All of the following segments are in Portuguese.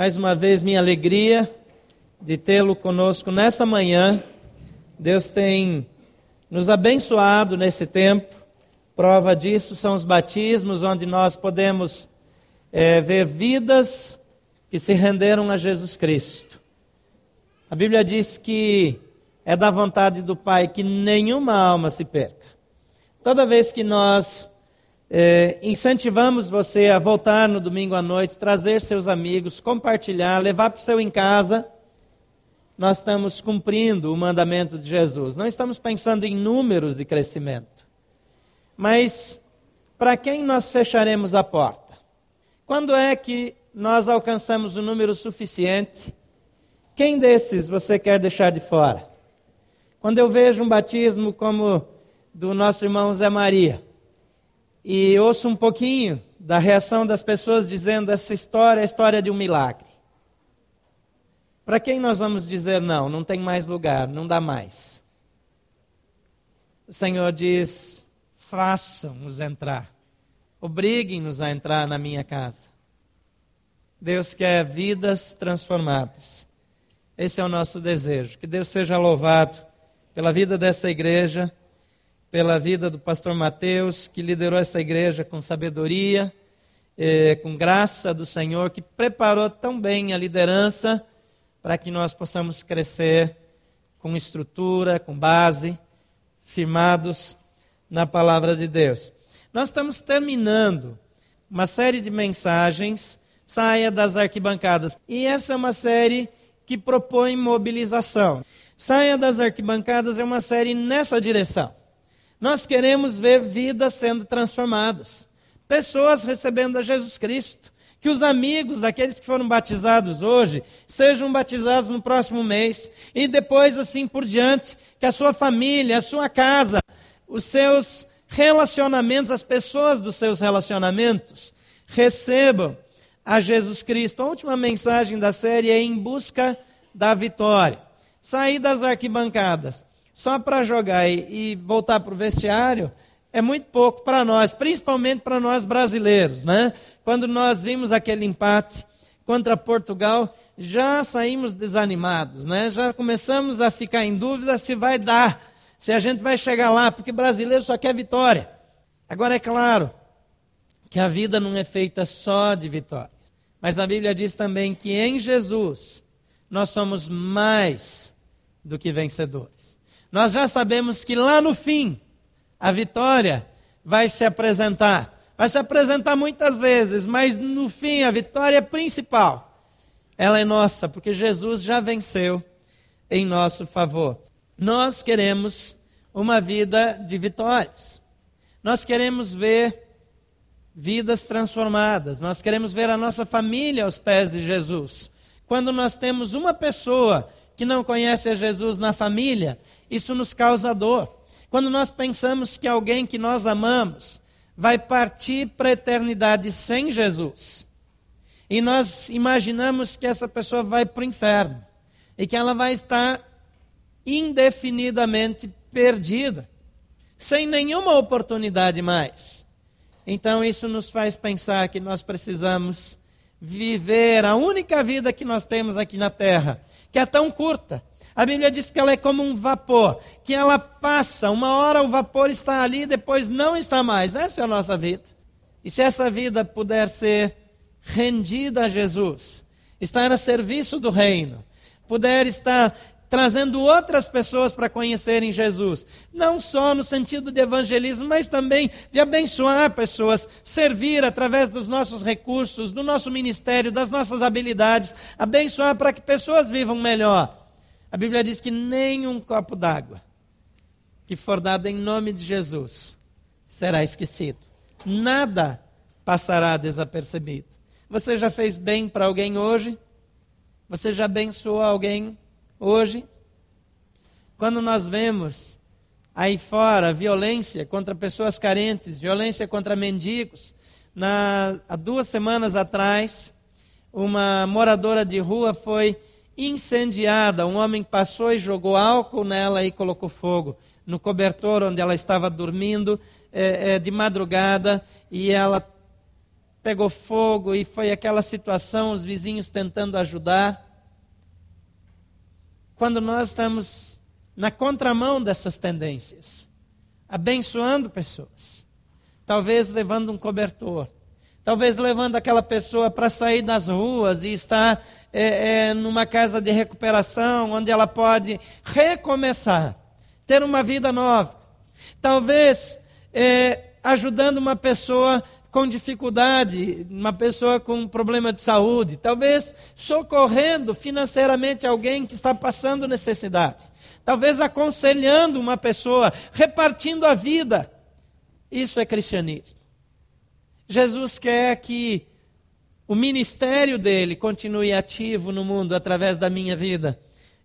mais uma vez minha alegria de tê-lo conosco nessa manhã. Deus tem nos abençoado nesse tempo. Prova disso são os batismos, onde nós podemos é, ver vidas que se renderam a Jesus Cristo. A Bíblia diz que é da vontade do Pai que nenhuma alma se perca. Toda vez que nós é, incentivamos você a voltar no domingo à noite, trazer seus amigos, compartilhar, levar para o seu em casa, nós estamos cumprindo o mandamento de Jesus. Não estamos pensando em números de crescimento. Mas para quem nós fecharemos a porta? Quando é que nós alcançamos o número suficiente? Quem desses você quer deixar de fora? Quando eu vejo um batismo como do nosso irmão Zé Maria, e ouço um pouquinho da reação das pessoas dizendo essa história é a história de um milagre. Para quem nós vamos dizer não, não tem mais lugar, não dá mais? O Senhor diz: façam-nos entrar, obriguem-nos a entrar na minha casa. Deus quer vidas transformadas. Esse é o nosso desejo. Que Deus seja louvado pela vida dessa igreja pela vida do pastor Mateus, que liderou essa igreja com sabedoria, eh, com graça do Senhor, que preparou tão bem a liderança para que nós possamos crescer com estrutura, com base, firmados na palavra de Deus. Nós estamos terminando uma série de mensagens, saia das arquibancadas. E essa é uma série que propõe mobilização. Saia das arquibancadas é uma série nessa direção. Nós queremos ver vidas sendo transformadas, pessoas recebendo a Jesus Cristo. Que os amigos daqueles que foram batizados hoje sejam batizados no próximo mês e depois assim por diante. Que a sua família, a sua casa, os seus relacionamentos, as pessoas dos seus relacionamentos recebam a Jesus Cristo. A última mensagem da série é em busca da vitória. Sair das arquibancadas só para jogar e, e voltar para o vestiário é muito pouco para nós, principalmente para nós brasileiros, né? Quando nós vimos aquele empate contra Portugal, já saímos desanimados, né? Já começamos a ficar em dúvida se vai dar, se a gente vai chegar lá, porque brasileiro só quer vitória. Agora é claro que a vida não é feita só de vitórias, mas a Bíblia diz também que em Jesus nós somos mais do que vencedores nós já sabemos que lá no fim a vitória vai se apresentar. Vai se apresentar muitas vezes, mas no fim a vitória principal ela é nossa, porque Jesus já venceu em nosso favor. Nós queremos uma vida de vitórias. Nós queremos ver vidas transformadas. Nós queremos ver a nossa família aos pés de Jesus. Quando nós temos uma pessoa que não conhece a Jesus na família, isso nos causa dor. Quando nós pensamos que alguém que nós amamos vai partir para a eternidade sem Jesus, e nós imaginamos que essa pessoa vai para o inferno, e que ela vai estar indefinidamente perdida, sem nenhuma oportunidade mais. Então isso nos faz pensar que nós precisamos viver a única vida que nós temos aqui na terra que é tão curta. A Bíblia diz que ela é como um vapor, que ela passa, uma hora o vapor está ali, depois não está mais. Essa é a nossa vida. E se essa vida puder ser rendida a Jesus, estar a serviço do reino, puder estar trazendo outras pessoas para conhecerem Jesus, não só no sentido de evangelismo, mas também de abençoar pessoas, servir através dos nossos recursos, do nosso ministério, das nossas habilidades, abençoar para que pessoas vivam melhor. A Bíblia diz que nem um copo d'água que for dado em nome de Jesus será esquecido. Nada passará desapercebido. Você já fez bem para alguém hoje? Você já abençoou alguém hoje, quando nós vemos aí fora violência contra pessoas carentes, violência contra mendigos, na, há duas semanas atrás, uma moradora de rua foi incendiada. Um homem passou e jogou álcool nela e colocou fogo no cobertor onde ela estava dormindo é, é, de madrugada e ela pegou fogo e foi aquela situação, os vizinhos tentando ajudar. Quando nós estamos na contramão dessas tendências, abençoando pessoas, talvez levando um cobertor, talvez levando aquela pessoa para sair das ruas e estar é, é, numa casa de recuperação, onde ela pode recomeçar, ter uma vida nova. Talvez é, ajudando uma pessoa com dificuldade, uma pessoa com problema de saúde, talvez socorrendo financeiramente alguém que está passando necessidade, talvez aconselhando uma pessoa, repartindo a vida. Isso é cristianismo. Jesus quer que o ministério dele continue ativo no mundo através da minha vida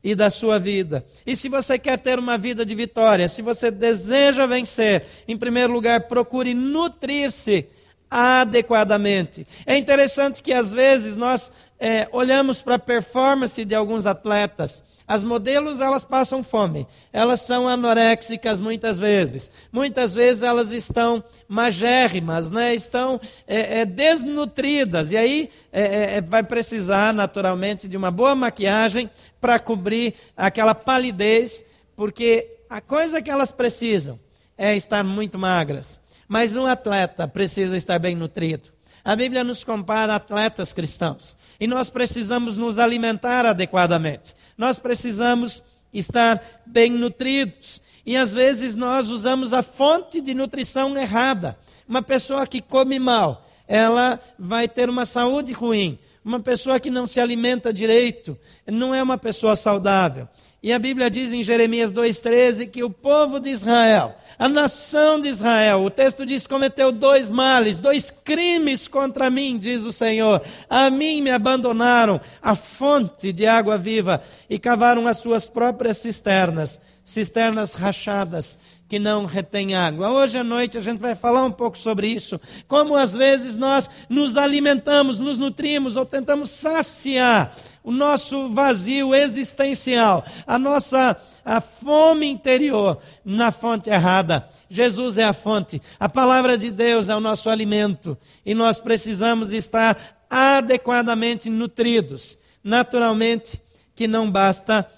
e da sua vida. E se você quer ter uma vida de vitória, se você deseja vencer, em primeiro lugar, procure nutrir-se adequadamente. É interessante que às vezes nós é, olhamos para a performance de alguns atletas as modelos, elas passam fome. Elas são anoréxicas muitas vezes. Muitas vezes elas estão magérrimas, né? estão é, é, desnutridas. E aí é, é, é vai precisar, naturalmente, de uma boa maquiagem para cobrir aquela palidez, porque a coisa que elas precisam é estar muito magras. Mas um atleta precisa estar bem nutrido. A Bíblia nos compara atletas cristãos. E nós precisamos nos alimentar adequadamente. Nós precisamos estar bem nutridos. E às vezes nós usamos a fonte de nutrição errada. Uma pessoa que come mal, ela vai ter uma saúde ruim. Uma pessoa que não se alimenta direito não é uma pessoa saudável. E a Bíblia diz em Jeremias 2,13 que o povo de Israel, a nação de Israel, o texto diz: cometeu dois males, dois crimes contra mim, diz o Senhor. A mim me abandonaram a fonte de água viva e cavaram as suas próprias cisternas, cisternas rachadas que não retém água. Hoje à noite a gente vai falar um pouco sobre isso. Como às vezes nós nos alimentamos, nos nutrimos ou tentamos saciar o nosso vazio existencial, a nossa a fome interior na fonte errada. Jesus é a fonte, a palavra de Deus é o nosso alimento e nós precisamos estar adequadamente nutridos. Naturalmente que não basta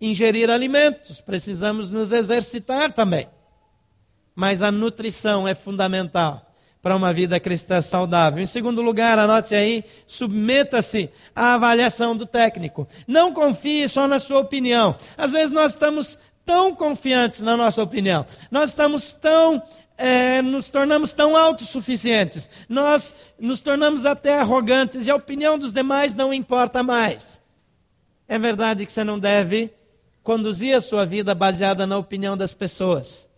ingerir alimentos, precisamos nos exercitar também. Mas a nutrição é fundamental para uma vida cristã saudável. Em segundo lugar, anote aí, submeta-se à avaliação do técnico. Não confie só na sua opinião. Às vezes nós estamos tão confiantes na nossa opinião, nós estamos tão é, nos tornamos tão autossuficientes, nós nos tornamos até arrogantes e a opinião dos demais não importa mais. É verdade que você não deve conduzir a sua vida baseada na opinião das pessoas,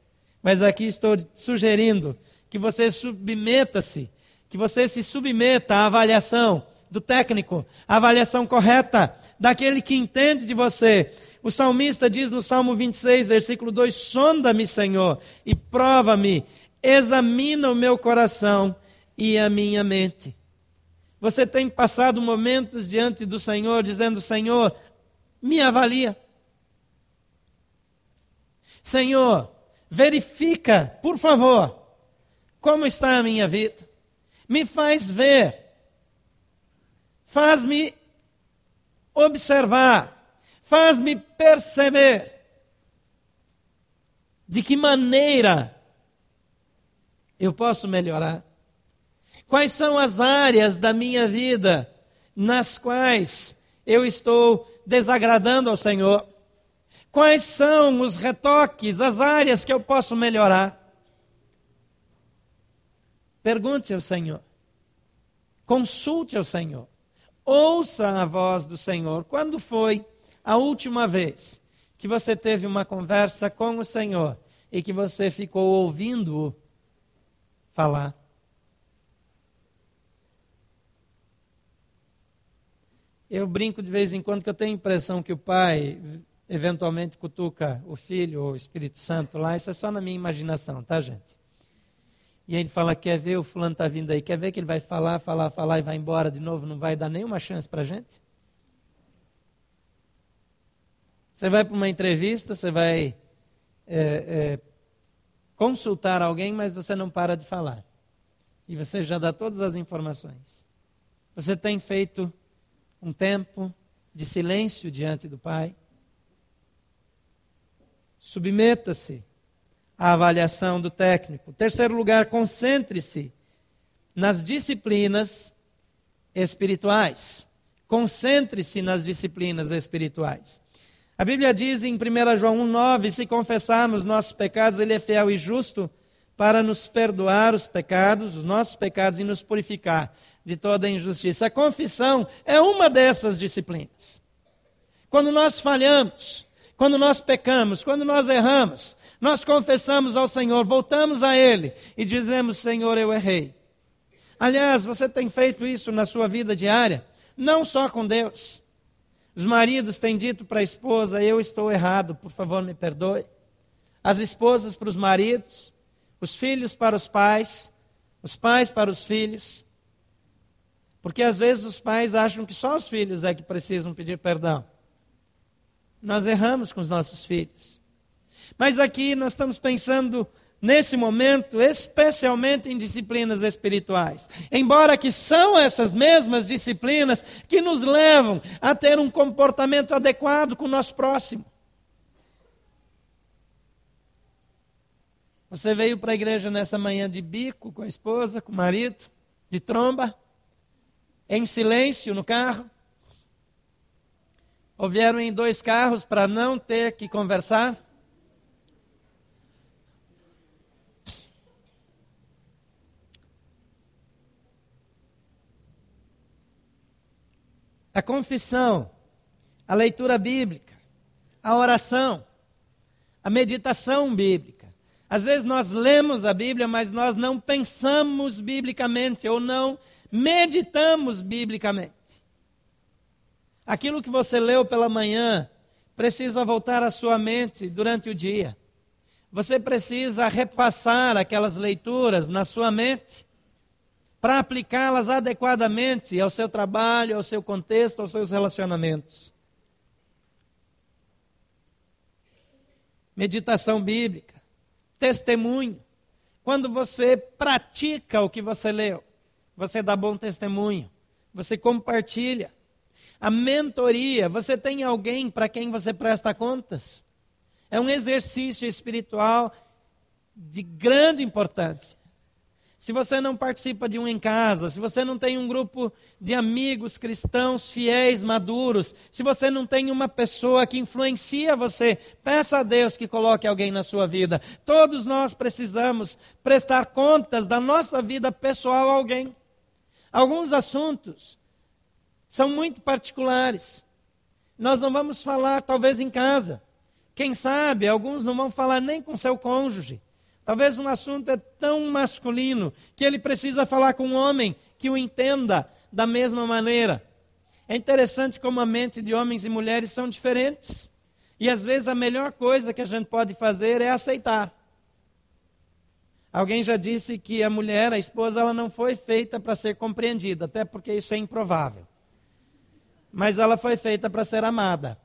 mas aqui estou sugerindo que você submeta-se, que você se submeta à avaliação do técnico, à avaliação correta daquele que entende de você. O salmista diz no Salmo 26, versículo 2: Sonda-me, Senhor, e prova-me, examina o meu coração e a minha mente. Você tem passado momentos diante do Senhor dizendo: Senhor, me avalia. Senhor, verifica, por favor, como está a minha vida? Me faz ver. Faz-me observar. Faz-me perceber. De que maneira eu posso melhorar? Quais são as áreas da minha vida nas quais eu estou desagradando ao Senhor? Quais são os retoques, as áreas que eu posso melhorar? Pergunte ao Senhor. Consulte ao Senhor. Ouça a voz do Senhor. Quando foi a última vez que você teve uma conversa com o Senhor e que você ficou ouvindo-o falar? Eu brinco de vez em quando que eu tenho a impressão que o pai eventualmente cutuca o filho ou o Espírito Santo lá. Isso é só na minha imaginação, tá, gente? E ele fala: Quer ver? O fulano está vindo aí. Quer ver que ele vai falar, falar, falar e vai embora de novo? Não vai dar nenhuma chance para a gente? Você vai para uma entrevista, você vai é, é, consultar alguém, mas você não para de falar. E você já dá todas as informações. Você tem feito um tempo de silêncio diante do Pai? Submeta-se à avaliação do técnico. Terceiro lugar, concentre-se nas disciplinas espirituais. Concentre-se nas disciplinas espirituais. A Bíblia diz em 1 João 1,9: se confessarmos nossos pecados, Ele é fiel e justo para nos perdoar os pecados, os nossos pecados e nos purificar de toda injustiça. A confissão é uma dessas disciplinas. Quando nós falhamos, quando nós pecamos, quando nós erramos, nós confessamos ao Senhor, voltamos a Ele e dizemos: Senhor, eu errei. Aliás, você tem feito isso na sua vida diária, não só com Deus. Os maridos têm dito para a esposa: Eu estou errado, por favor, me perdoe. As esposas para os maridos, os filhos para os pais, os pais para os filhos. Porque às vezes os pais acham que só os filhos é que precisam pedir perdão. Nós erramos com os nossos filhos. Mas aqui nós estamos pensando nesse momento, especialmente em disciplinas espirituais. Embora que são essas mesmas disciplinas que nos levam a ter um comportamento adequado com o nosso próximo. Você veio para a igreja nessa manhã de bico, com a esposa, com o marido, de tromba, em silêncio no carro. Ou vieram em dois carros para não ter que conversar? A confissão, a leitura bíblica, a oração, a meditação bíblica às vezes nós lemos a Bíblia, mas nós não pensamos biblicamente ou não meditamos biblicamente. Aquilo que você leu pela manhã precisa voltar à sua mente durante o dia. Você precisa repassar aquelas leituras na sua mente para aplicá-las adequadamente ao seu trabalho, ao seu contexto, aos seus relacionamentos. Meditação bíblica testemunho. Quando você pratica o que você leu, você dá bom testemunho, você compartilha. A mentoria, você tem alguém para quem você presta contas. É um exercício espiritual de grande importância se você não participa de um em casa, se você não tem um grupo de amigos cristãos fiéis, maduros, se você não tem uma pessoa que influencia você, peça a Deus que coloque alguém na sua vida. Todos nós precisamos prestar contas da nossa vida pessoal a alguém. Alguns assuntos são muito particulares. Nós não vamos falar, talvez, em casa. Quem sabe, alguns não vão falar nem com seu cônjuge. Talvez um assunto é tão masculino que ele precisa falar com um homem que o entenda da mesma maneira. É interessante como a mente de homens e mulheres são diferentes. E às vezes a melhor coisa que a gente pode fazer é aceitar. Alguém já disse que a mulher, a esposa, ela não foi feita para ser compreendida, até porque isso é improvável. Mas ela foi feita para ser amada.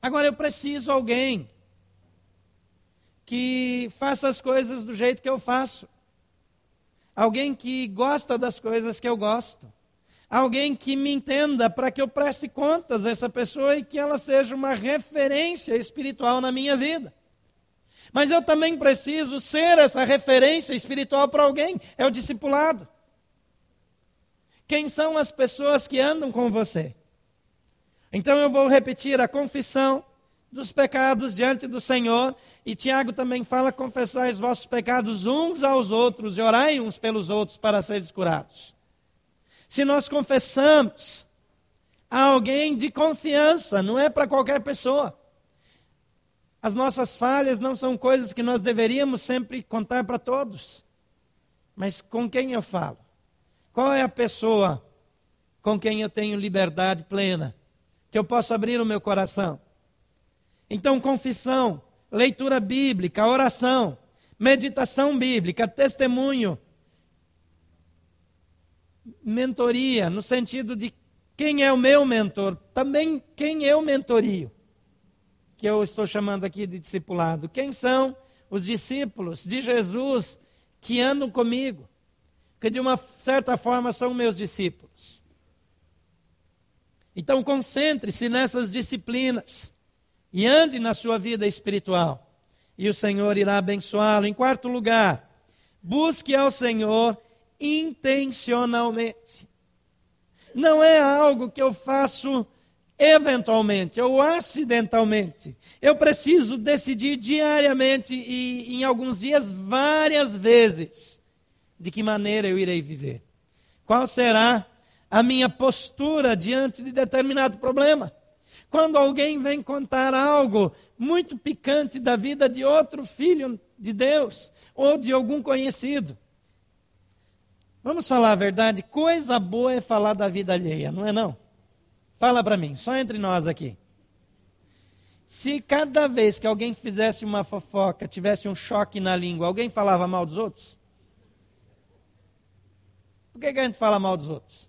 Agora eu preciso alguém que faça as coisas do jeito que eu faço. Alguém que gosta das coisas que eu gosto. Alguém que me entenda para que eu preste contas a essa pessoa e que ela seja uma referência espiritual na minha vida. Mas eu também preciso ser essa referência espiritual para alguém, é o discipulado. Quem são as pessoas que andam com você? Então eu vou repetir a confissão, dos pecados diante do Senhor. E Tiago também fala: confessai os vossos pecados uns aos outros e orai uns pelos outros para serem curados. Se nós confessamos a alguém de confiança, não é para qualquer pessoa. As nossas falhas não são coisas que nós deveríamos sempre contar para todos. Mas com quem eu falo? Qual é a pessoa com quem eu tenho liberdade plena? Que eu posso abrir o meu coração? Então, confissão, leitura bíblica, oração, meditação bíblica, testemunho, mentoria, no sentido de quem é o meu mentor, também quem eu mentorio, que eu estou chamando aqui de discipulado. Quem são os discípulos de Jesus que andam comigo, que de uma certa forma são meus discípulos. Então concentre-se nessas disciplinas e ande na sua vida espiritual. E o Senhor irá abençoá-lo. Em quarto lugar, busque ao Senhor intencionalmente. Não é algo que eu faço eventualmente ou acidentalmente. Eu preciso decidir diariamente e em alguns dias várias vezes de que maneira eu irei viver. Qual será a minha postura diante de determinado problema? Quando alguém vem contar algo muito picante da vida de outro filho de Deus ou de algum conhecido. Vamos falar a verdade, coisa boa é falar da vida alheia, não é não? Fala para mim, só entre nós aqui. Se cada vez que alguém fizesse uma fofoca, tivesse um choque na língua, alguém falava mal dos outros? Por que, que a gente fala mal dos outros?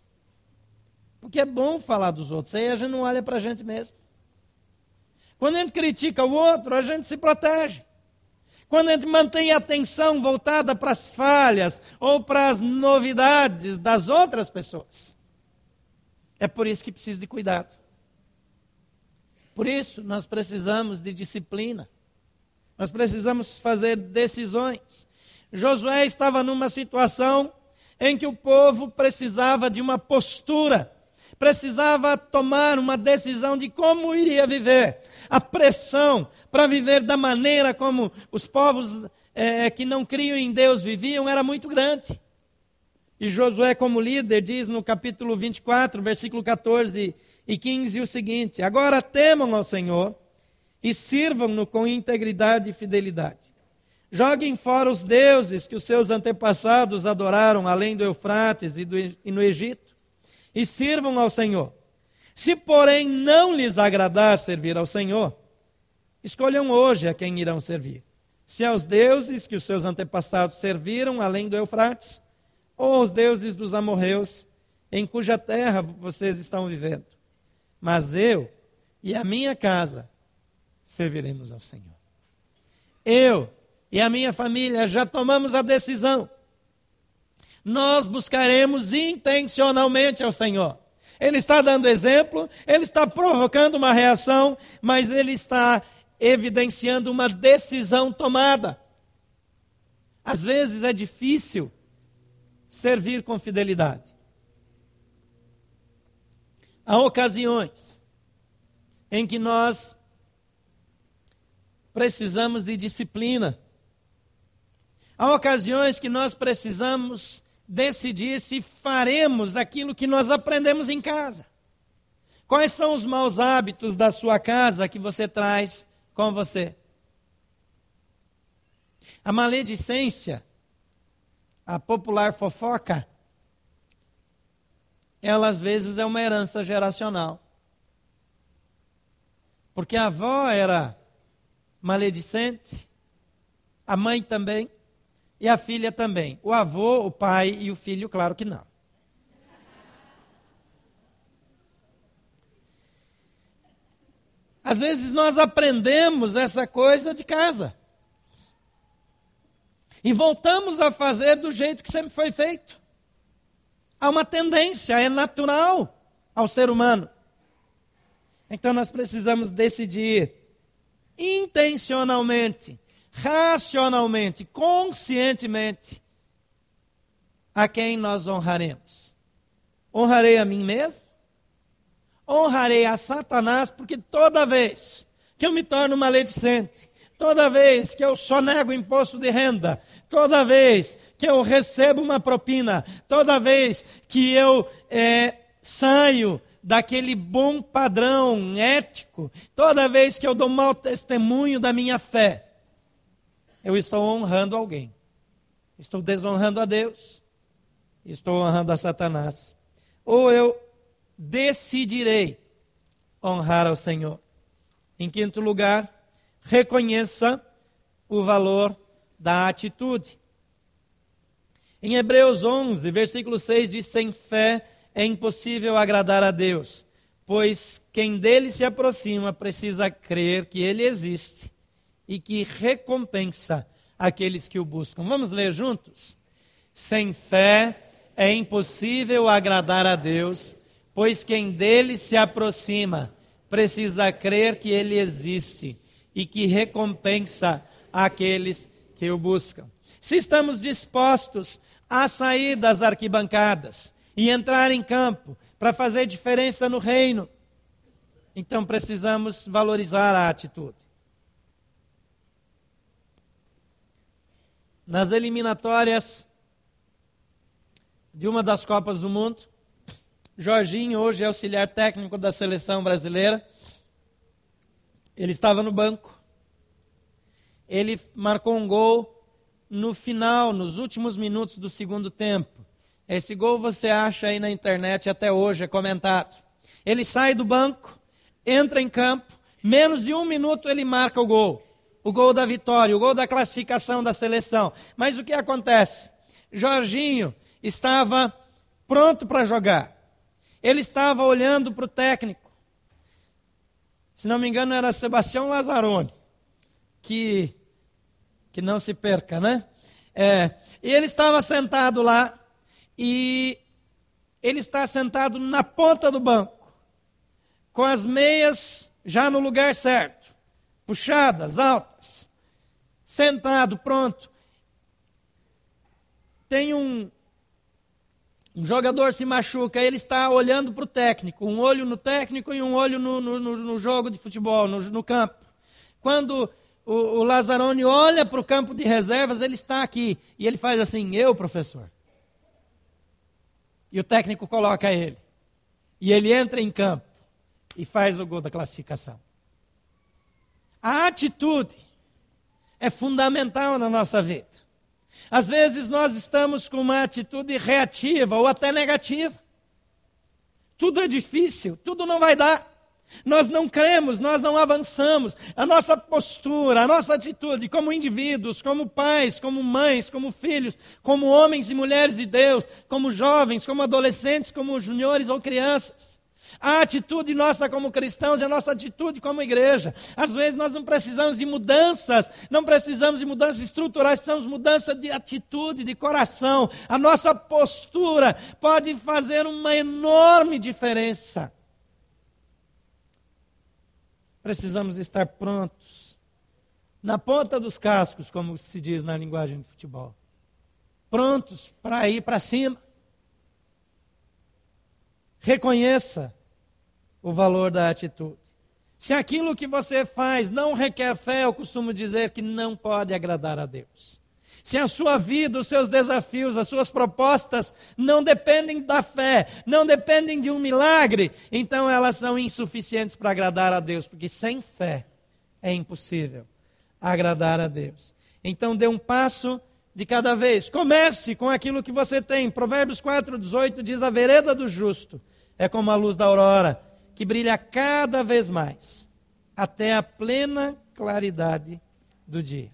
Porque é bom falar dos outros, aí a gente não olha para a gente mesmo. Quando a gente critica o outro, a gente se protege. Quando a gente mantém a atenção voltada para as falhas ou para as novidades das outras pessoas, é por isso que precisa de cuidado. Por isso, nós precisamos de disciplina. Nós precisamos fazer decisões. Josué estava numa situação em que o povo precisava de uma postura, precisava tomar uma decisão de como iria viver. A pressão para viver da maneira como os povos é, que não criam em Deus viviam era muito grande. E Josué, como líder, diz no capítulo 24, versículo 14 e 15 o seguinte: Agora temam ao Senhor e sirvam-no com integridade e fidelidade. Joguem fora os deuses que os seus antepassados adoraram além do Eufrates e, do, e no Egito, e sirvam ao Senhor. Se, porém, não lhes agradar servir ao Senhor, escolham hoje a quem irão servir. Se aos deuses que os seus antepassados serviram além do Eufrates, ou aos deuses dos amorreus, em cuja terra vocês estão vivendo. Mas eu e a minha casa serviremos ao Senhor. Eu e a minha família já tomamos a decisão. Nós buscaremos intencionalmente ao Senhor. Ele está dando exemplo, ele está provocando uma reação, mas ele está evidenciando uma decisão tomada. Às vezes é difícil servir com fidelidade. Há ocasiões em que nós precisamos de disciplina. Há ocasiões que nós precisamos decidir se faremos aquilo que nós aprendemos em casa. Quais são os maus hábitos da sua casa que você traz com você? A maledicência a popular fofoca, ela às vezes é uma herança geracional. Porque a avó era maledicente, a mãe também, e a filha também. O avô, o pai e o filho, claro que não. Às vezes nós aprendemos essa coisa de casa. E voltamos a fazer do jeito que sempre foi feito. Há uma tendência, é natural ao ser humano. Então nós precisamos decidir intencionalmente, racionalmente, conscientemente a quem nós honraremos. Honrarei a mim mesmo? Honrarei a Satanás, porque toda vez que eu me torno maledicente, Toda vez que eu sonego imposto de renda, toda vez que eu recebo uma propina, toda vez que eu é, saio daquele bom padrão ético, toda vez que eu dou mau testemunho da minha fé, eu estou honrando alguém. Estou desonrando a Deus. Estou honrando a Satanás. Ou eu decidirei honrar ao Senhor. Em quinto lugar, reconheça o valor da atitude. Em Hebreus 11, versículo 6 diz: Sem fé é impossível agradar a Deus, pois quem dele se aproxima precisa crer que ele existe e que recompensa aqueles que o buscam. Vamos ler juntos? Sem fé é impossível agradar a Deus, pois quem dele se aproxima precisa crer que ele existe e que recompensa aqueles que o buscam. Se estamos dispostos a sair das arquibancadas e entrar em campo para fazer diferença no reino, então precisamos valorizar a atitude. Nas eliminatórias de uma das Copas do Mundo, Jorginho, hoje é auxiliar técnico da seleção brasileira, ele estava no banco. Ele marcou um gol no final, nos últimos minutos do segundo tempo. Esse gol você acha aí na internet até hoje, é comentado. Ele sai do banco, entra em campo, menos de um minuto ele marca o gol. O gol da vitória, o gol da classificação da seleção. Mas o que acontece? Jorginho estava pronto para jogar. Ele estava olhando para o técnico. Se não me engano, era Sebastião Lazzaroni, que que não se perca, né? É, e ele estava sentado lá e ele está sentado na ponta do banco, com as meias já no lugar certo, puxadas, altas, sentado, pronto. Tem um, um jogador se machuca, ele está olhando para o técnico, um olho no técnico e um olho no, no, no jogo de futebol, no, no campo. Quando o, o Lazzaroni olha para o campo de reservas, ele está aqui. E ele faz assim: Eu, professor. E o técnico coloca ele. E ele entra em campo e faz o gol da classificação. A atitude é fundamental na nossa vida. Às vezes nós estamos com uma atitude reativa ou até negativa. Tudo é difícil, tudo não vai dar. Nós não cremos, nós não avançamos. A nossa postura, a nossa atitude como indivíduos, como pais, como mães, como filhos, como homens e mulheres de Deus, como jovens, como adolescentes, como juniores ou crianças. A atitude nossa como cristãos e a nossa atitude como igreja. Às vezes nós não precisamos de mudanças, não precisamos de mudanças estruturais, precisamos de mudança de atitude, de coração. A nossa postura pode fazer uma enorme diferença precisamos estar prontos, na ponta dos cascos, como se diz na linguagem de futebol. Prontos para ir para cima. Reconheça o valor da atitude. Se aquilo que você faz não requer fé, eu costumo dizer que não pode agradar a Deus. Se a sua vida, os seus desafios, as suas propostas não dependem da fé, não dependem de um milagre, então elas são insuficientes para agradar a Deus, porque sem fé é impossível agradar a Deus. Então dê um passo de cada vez. Comece com aquilo que você tem. Provérbios 4:18 diz: "A vereda do justo é como a luz da aurora, que brilha cada vez mais, até a plena claridade do dia."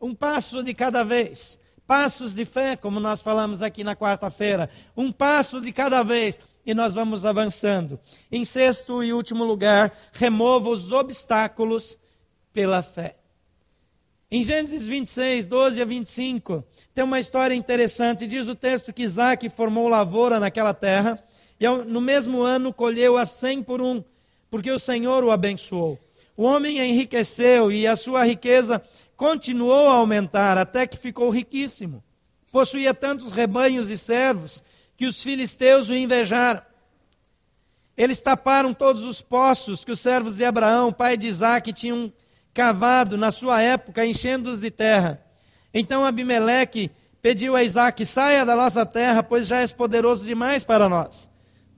um passo de cada vez. Passos de fé, como nós falamos aqui na quarta-feira. Um passo de cada vez. E nós vamos avançando. Em sexto e último lugar, remova os obstáculos pela fé. Em Gênesis 26, 12 a 25, tem uma história interessante. Diz o texto que Isaac formou lavoura naquela terra e no mesmo ano colheu a cem por um, porque o Senhor o abençoou. O homem enriqueceu e a sua riqueza continuou a aumentar até que ficou riquíssimo. Possuía tantos rebanhos e servos que os filisteus o invejaram. Eles taparam todos os poços que os servos de Abraão, pai de Isaac, tinham cavado na sua época, enchendo-os de terra. Então Abimeleque pediu a Isaac: saia da nossa terra, pois já és poderoso demais para nós.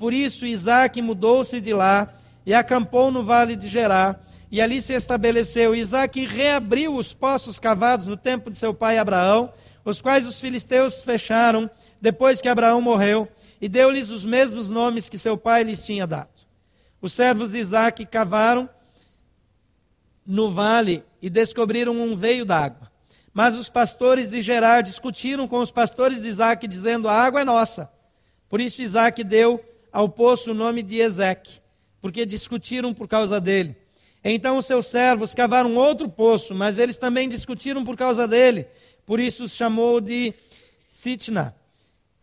Por isso Isaac mudou-se de lá e acampou no vale de Gerá e ali se estabeleceu. Isaac reabriu os poços cavados no tempo de seu pai Abraão, os quais os filisteus fecharam depois que Abraão morreu, e deu-lhes os mesmos nomes que seu pai lhes tinha dado. Os servos de Isaac cavaram no vale e descobriram um veio d'água. Mas os pastores de Gerar discutiram com os pastores de Isaac, dizendo: A água é nossa. Por isso Isaac deu ao poço o nome de Ezeque, porque discutiram por causa dele. Então os seus servos cavaram outro poço, mas eles também discutiram por causa dele. Por isso os chamou de Sitna.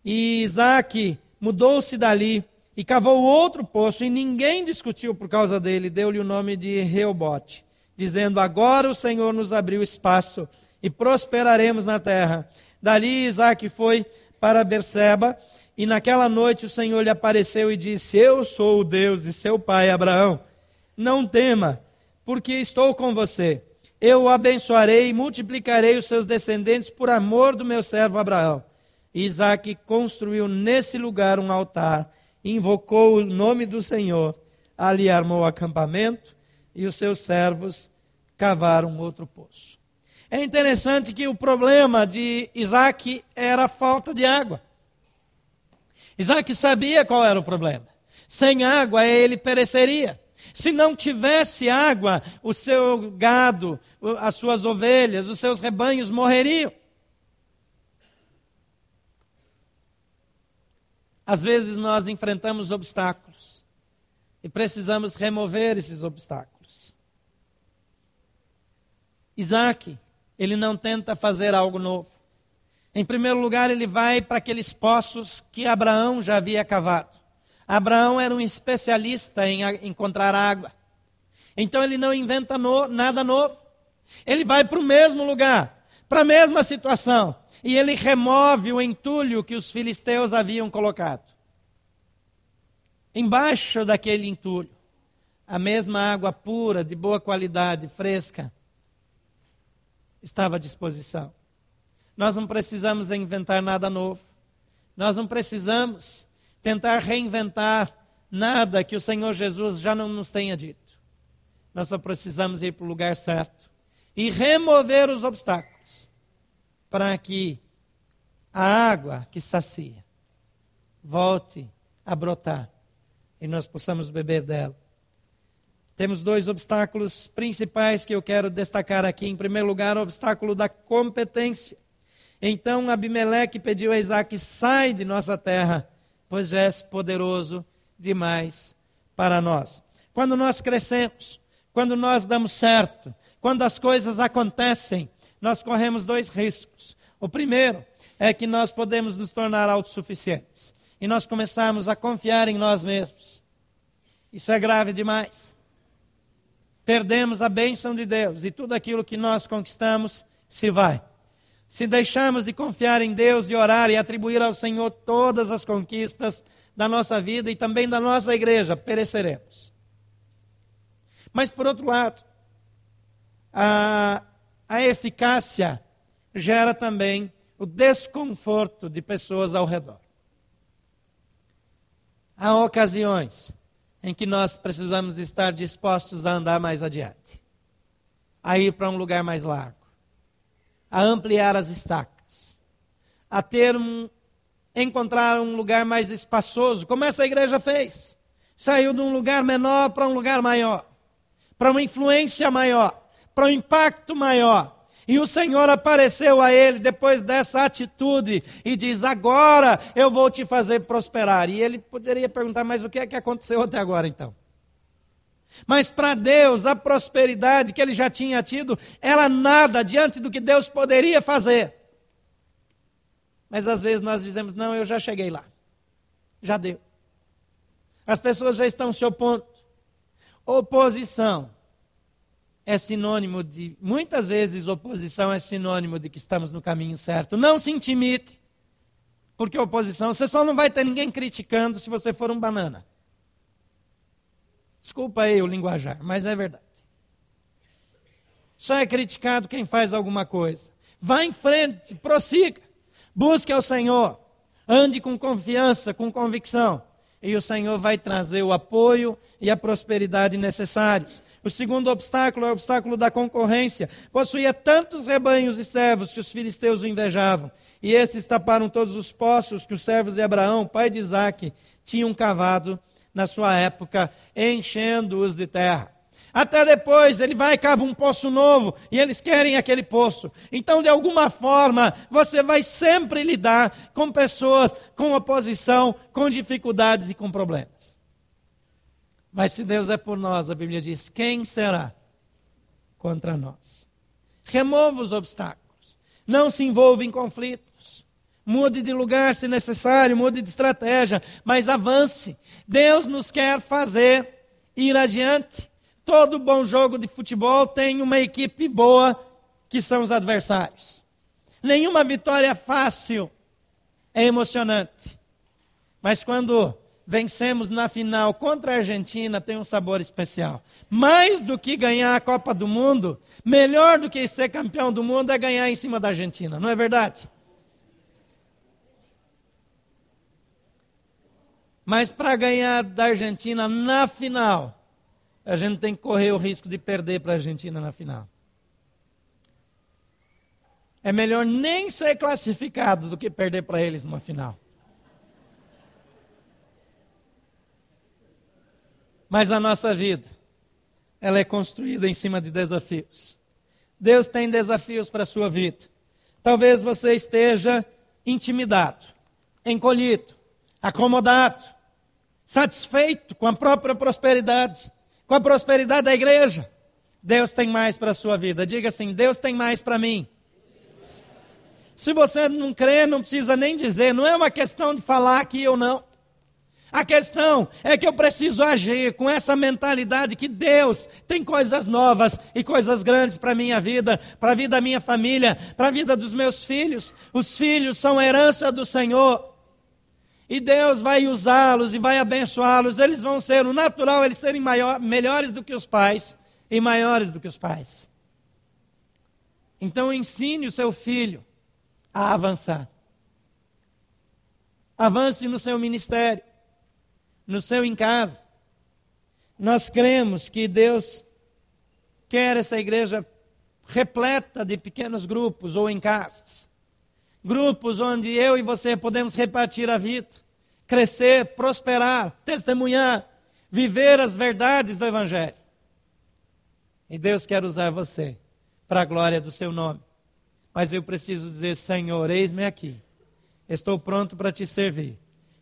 E Isaac mudou-se dali e cavou outro poço, e ninguém discutiu por causa dele. Deu-lhe o nome de Reobote, dizendo: Agora o Senhor nos abriu espaço e prosperaremos na terra. Dali Isaac foi para Berseba, e naquela noite o Senhor lhe apareceu e disse: Eu sou o Deus de seu pai Abraão. Não tema, porque estou com você. Eu o abençoarei e multiplicarei os seus descendentes por amor do meu servo Abraão. Isaac construiu nesse lugar um altar, invocou o nome do Senhor, ali armou o acampamento e os seus servos cavaram outro poço. É interessante que o problema de Isaac era a falta de água. Isaac sabia qual era o problema. Sem água ele pereceria. Se não tivesse água, o seu gado, as suas ovelhas, os seus rebanhos morreriam. Às vezes nós enfrentamos obstáculos e precisamos remover esses obstáculos. Isaac ele não tenta fazer algo novo. Em primeiro lugar, ele vai para aqueles poços que Abraão já havia cavado. Abraão era um especialista em encontrar água. Então ele não inventa no, nada novo. Ele vai para o mesmo lugar, para a mesma situação. E ele remove o entulho que os filisteus haviam colocado. Embaixo daquele entulho, a mesma água pura, de boa qualidade, fresca, estava à disposição. Nós não precisamos inventar nada novo. Nós não precisamos tentar reinventar nada que o Senhor Jesus já não nos tenha dito. Nós só precisamos ir para o lugar certo e remover os obstáculos para que a água que sacia volte a brotar e nós possamos beber dela. Temos dois obstáculos principais que eu quero destacar aqui. Em primeiro lugar, o obstáculo da competência. Então Abimeleque pediu a Isaac: sai de nossa terra, pois já és poderoso demais para nós. Quando nós crescemos, quando nós damos certo, quando as coisas acontecem, nós corremos dois riscos. O primeiro é que nós podemos nos tornar autossuficientes e nós começarmos a confiar em nós mesmos. Isso é grave demais perdemos a bênção de Deus e tudo aquilo que nós conquistamos se vai. Se deixarmos de confiar em Deus, de orar e atribuir ao Senhor todas as conquistas da nossa vida e também da nossa igreja, pereceremos. Mas, por outro lado, a, a eficácia gera também o desconforto de pessoas ao redor. Há ocasiões em que nós precisamos estar dispostos a andar mais adiante, a ir para um lugar mais largo, a ampliar as estacas, a ter um, encontrar um lugar mais espaçoso, como essa igreja fez. Saiu de um lugar menor para um lugar maior, para uma influência maior, para um impacto maior. E o Senhor apareceu a ele depois dessa atitude e diz: Agora eu vou te fazer prosperar. E ele poderia perguntar: Mas o que é que aconteceu até agora então? Mas para Deus, a prosperidade que ele já tinha tido era nada diante do que Deus poderia fazer. Mas às vezes nós dizemos: Não, eu já cheguei lá. Já deu. As pessoas já estão se opondo. Oposição é sinônimo de, muitas vezes, oposição é sinônimo de que estamos no caminho certo. Não se intimide, porque oposição, você só não vai ter ninguém criticando se você for um banana. Desculpa aí o linguajar, mas é verdade. Só é criticado quem faz alguma coisa. Vá em frente, prossiga, busque ao Senhor, ande com confiança, com convicção, e o Senhor vai trazer o apoio e a prosperidade necessários. O segundo obstáculo é o obstáculo da concorrência. Possuía tantos rebanhos e servos que os filisteus o invejavam. E estes taparam todos os poços que os servos de Abraão, pai de Isaque, tinham cavado na sua época, enchendo-os de terra. Até depois ele vai e cava um poço novo e eles querem aquele poço. Então, de alguma forma, você vai sempre lidar com pessoas com oposição, com dificuldades e com problemas. Mas se Deus é por nós, a Bíblia diz: quem será contra nós? Remova os obstáculos. Não se envolva em conflitos. Mude de lugar se necessário, mude de estratégia, mas avance. Deus nos quer fazer ir adiante. Todo bom jogo de futebol tem uma equipe boa, que são os adversários. Nenhuma vitória fácil é emocionante. Mas quando vencemos na final contra a Argentina, tem um sabor especial. Mais do que ganhar a Copa do Mundo, melhor do que ser campeão do mundo é ganhar em cima da Argentina, não é verdade? Mas para ganhar da Argentina na final, a gente tem que correr o risco de perder para a Argentina na final. É melhor nem ser classificado do que perder para eles numa final. Mas a nossa vida, ela é construída em cima de desafios. Deus tem desafios para a sua vida. Talvez você esteja intimidado, encolhido, acomodado, satisfeito com a própria prosperidade com a prosperidade da igreja. Deus tem mais para a sua vida. Diga assim: Deus tem mais para mim. Se você não crê, não precisa nem dizer, não é uma questão de falar aqui ou não. A questão é que eu preciso agir com essa mentalidade que Deus tem coisas novas e coisas grandes para a minha vida, para a vida da minha família, para a vida dos meus filhos. Os filhos são herança do Senhor e Deus vai usá-los e vai abençoá-los. Eles vão ser, o natural, eles serem maior, melhores do que os pais e maiores do que os pais. Então ensine o seu filho a avançar. Avance no seu ministério, no seu em casa. Nós cremos que Deus quer essa igreja repleta de pequenos grupos ou em casas grupos onde eu e você podemos repartir a vida, crescer, prosperar, testemunhar, viver as verdades do Evangelho. E Deus quer usar você para a glória do seu nome. Mas eu preciso dizer: Senhor, eis-me aqui. Estou pronto para te servir.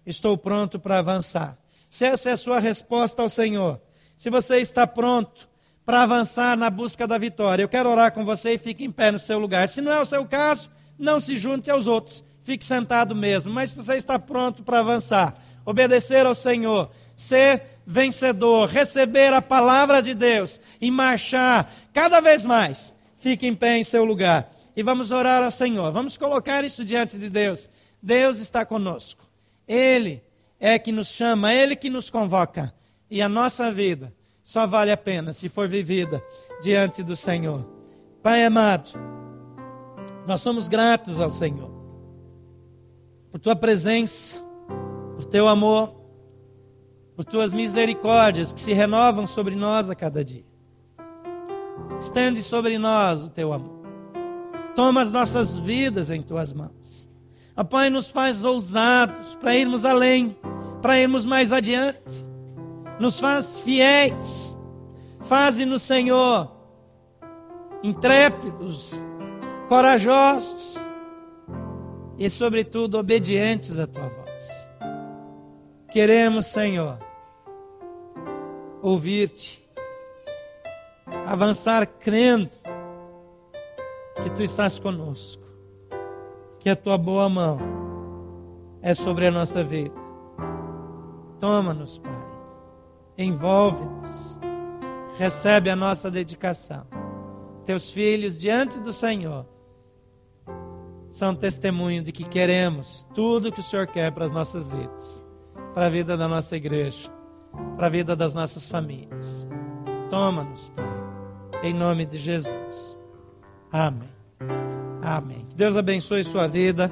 Estou pronto para avançar. Se essa é a sua resposta ao Senhor, se você está pronto para avançar na busca da vitória, eu quero orar com você e fique em pé no seu lugar. Se não é o seu caso, não se junte aos outros, fique sentado mesmo. Mas você está pronto para avançar, obedecer ao Senhor, ser vencedor, receber a palavra de Deus e marchar cada vez mais, fique em pé em seu lugar. E vamos orar ao Senhor, vamos colocar isso diante de Deus. Deus está conosco, Ele é que nos chama, Ele que nos convoca. E a nossa vida só vale a pena se for vivida diante do Senhor. Pai amado, nós somos gratos ao Senhor por tua presença, por teu amor, por tuas misericórdias que se renovam sobre nós a cada dia. Estende sobre nós o teu amor. Toma as nossas vidas em tuas mãos. A Pai, nos faz ousados para irmos além, para irmos mais adiante. Nos faz fiéis. Faze-nos, Senhor, intrépidos, corajosos e, sobretudo, obedientes à tua voz. Queremos, Senhor, ouvir-te, avançar crendo que tu estás conosco, que a tua boa mão é sobre a nossa vida. Toma-nos, Pai, envolve-nos, recebe a nossa dedicação. Teus filhos diante do Senhor são testemunho de que queremos tudo que o Senhor quer para as nossas vidas, para a vida da nossa igreja, para a vida das nossas famílias. Toma-nos, Pai, em nome de Jesus. Amém. Amém. Que Deus abençoe sua vida.